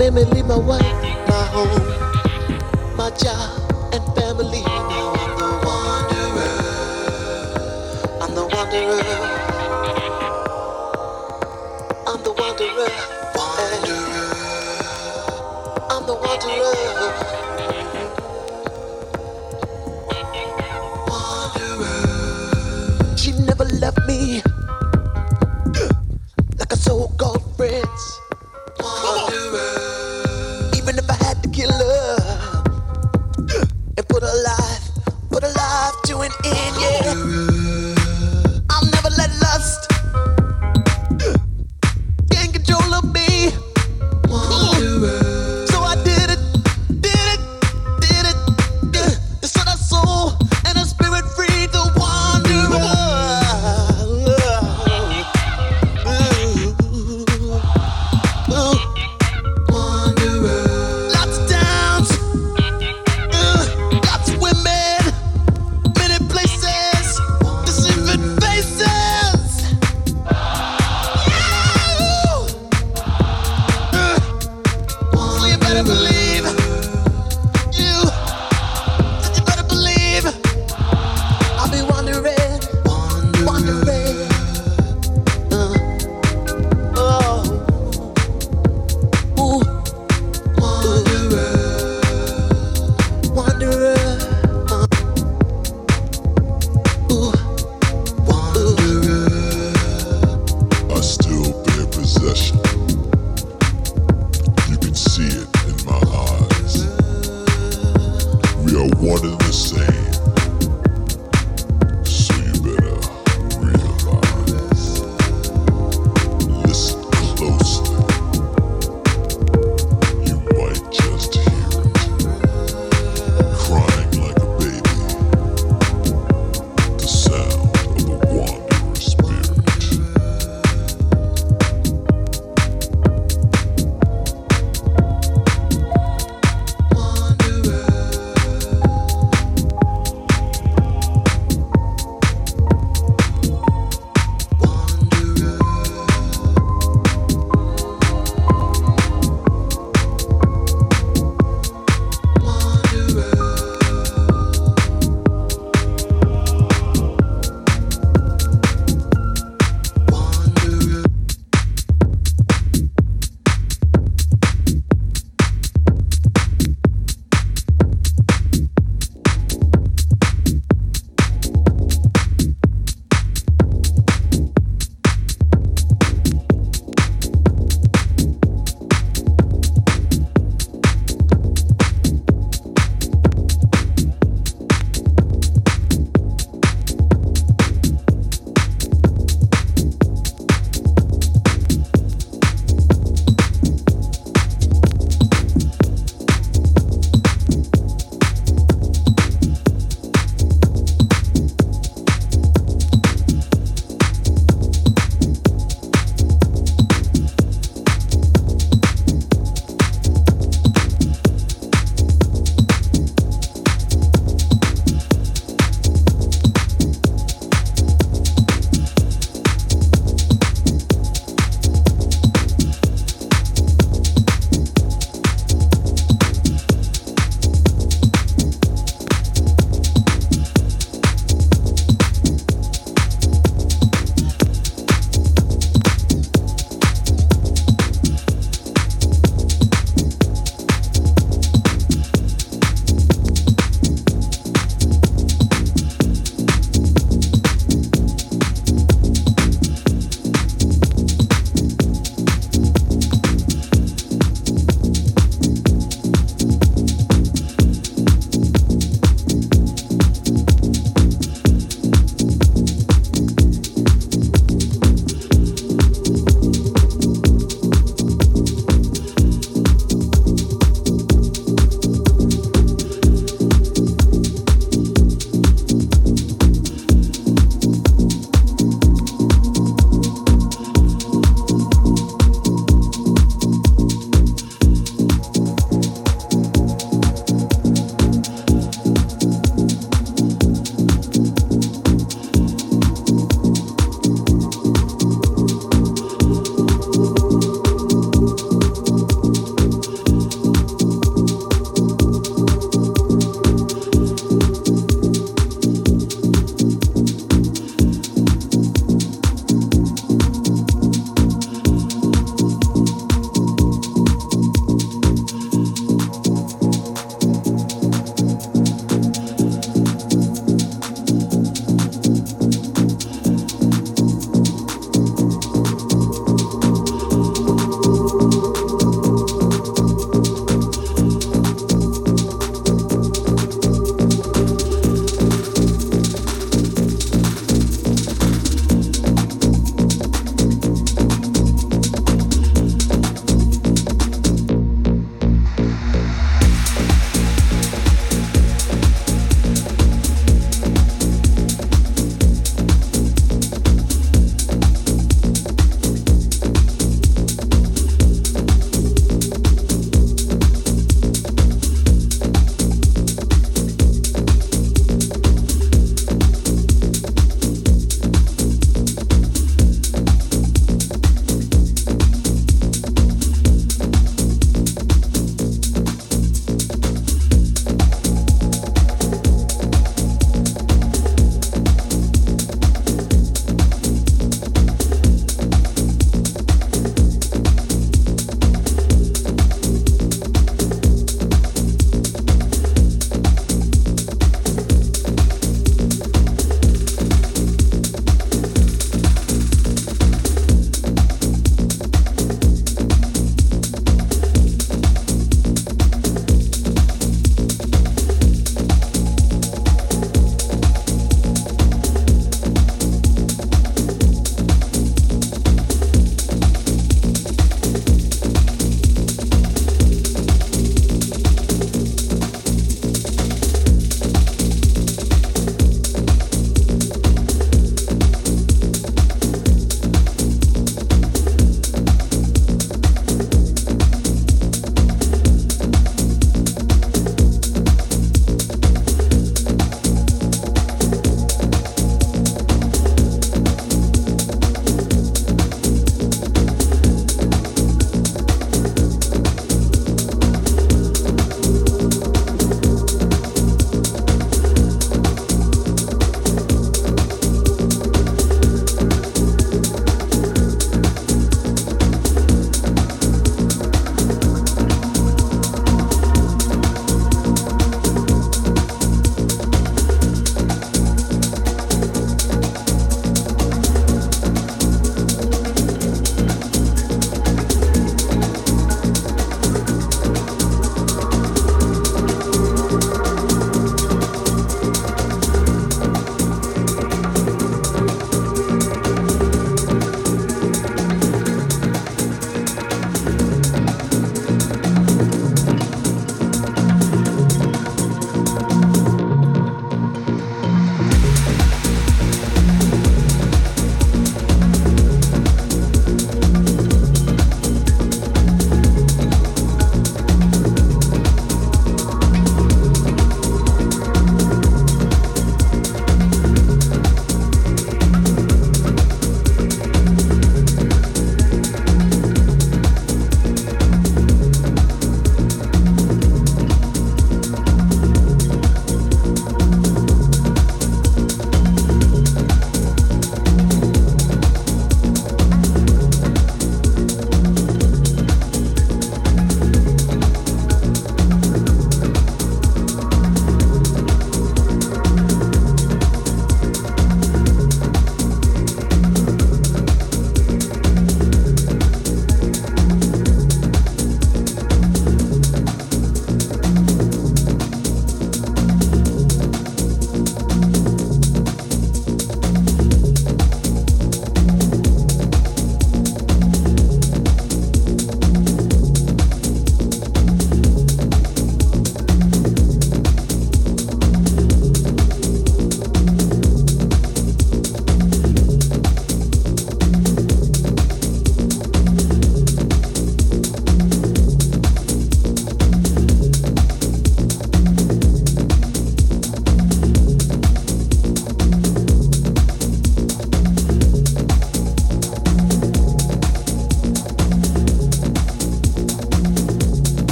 I still bear possession. You can see it in my eyes.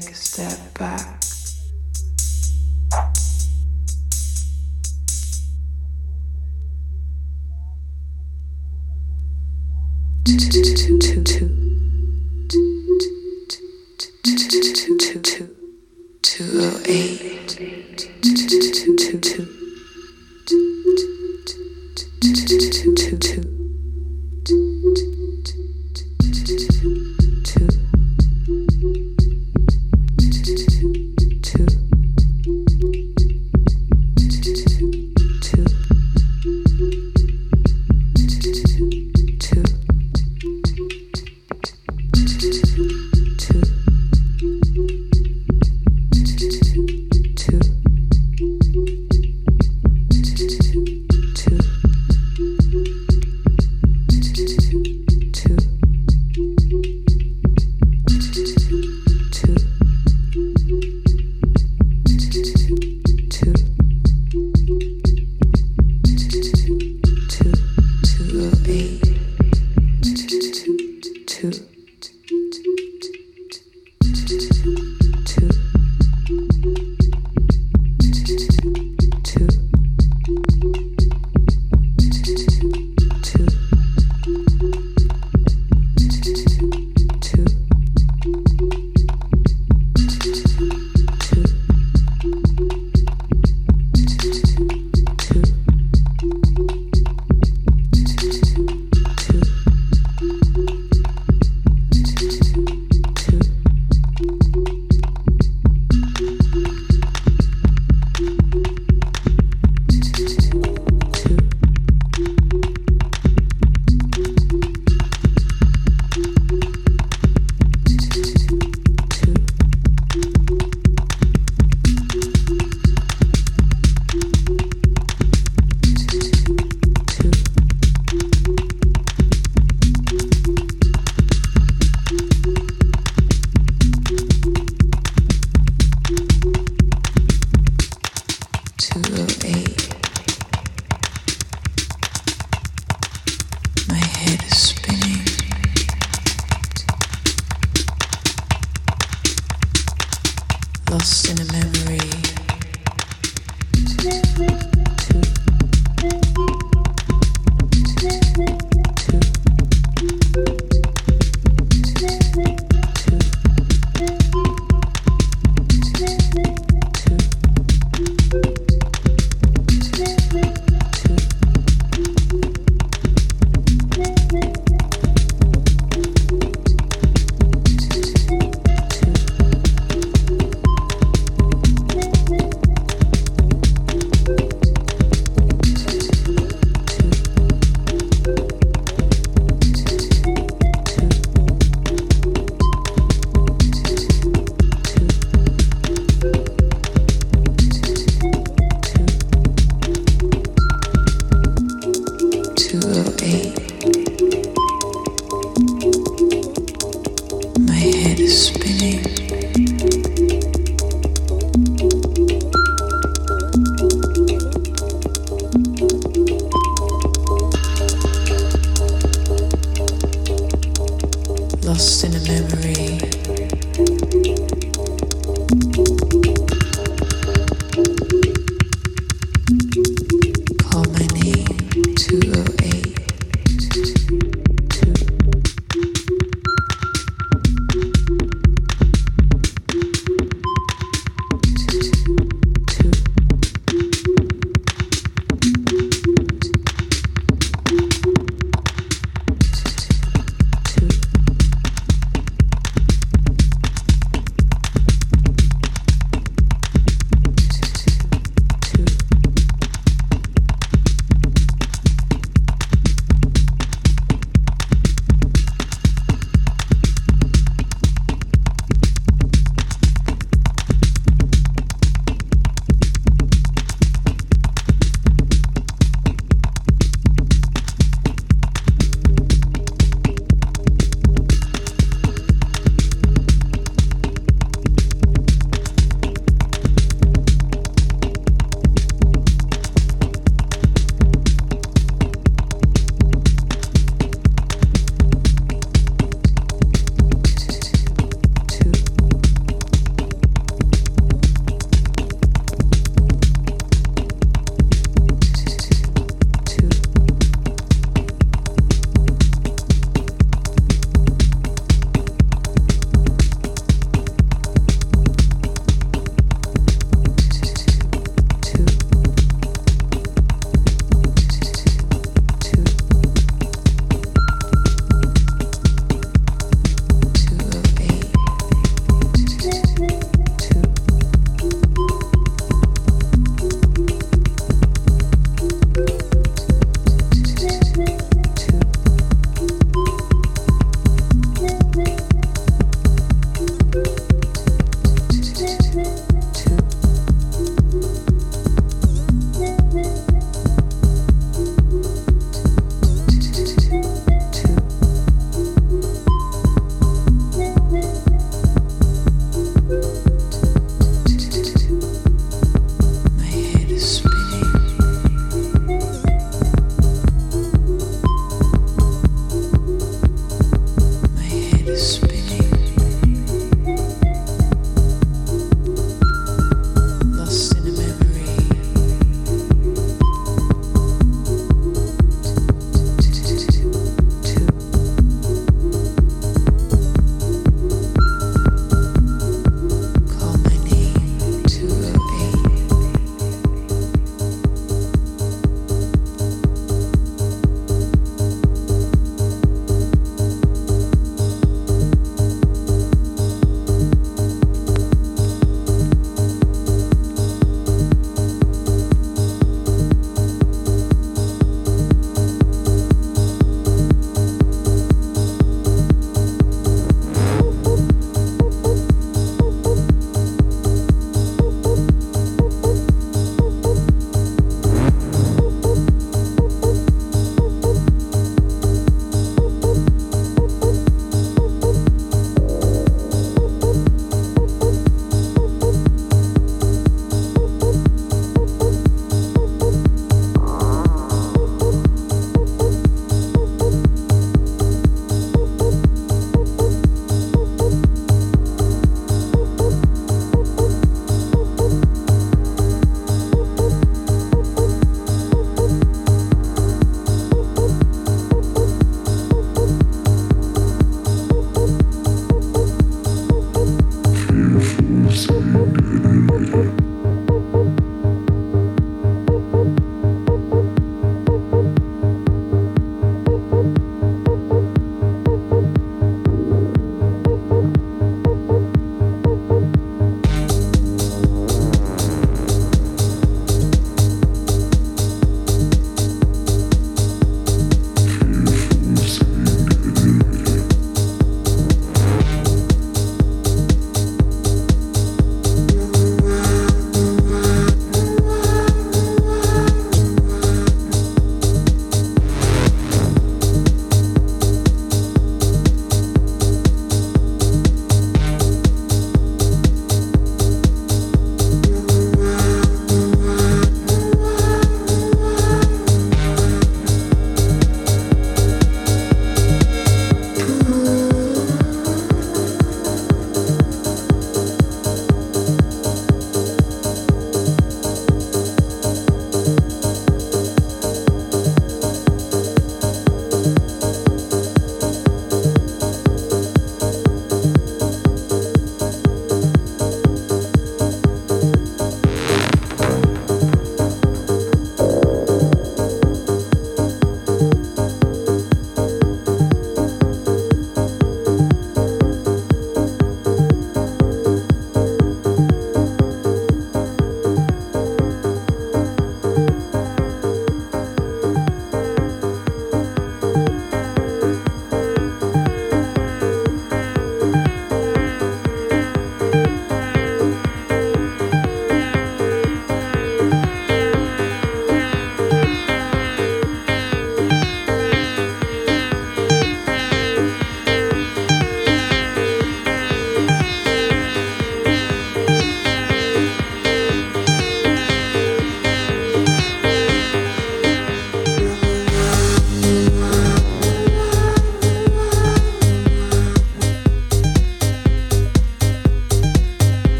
take a step.